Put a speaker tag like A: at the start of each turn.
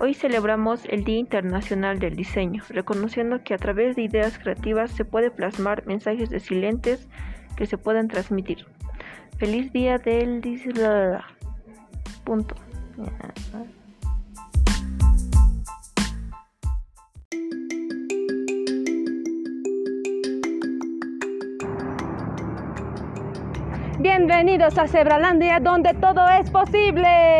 A: Hoy celebramos el Día Internacional del Diseño, reconociendo que a través de ideas creativas se puede plasmar mensajes resilientes que se puedan transmitir. Feliz Día del Diseño. Punto.
B: Bienvenidos a Cebralandia, donde todo es posible.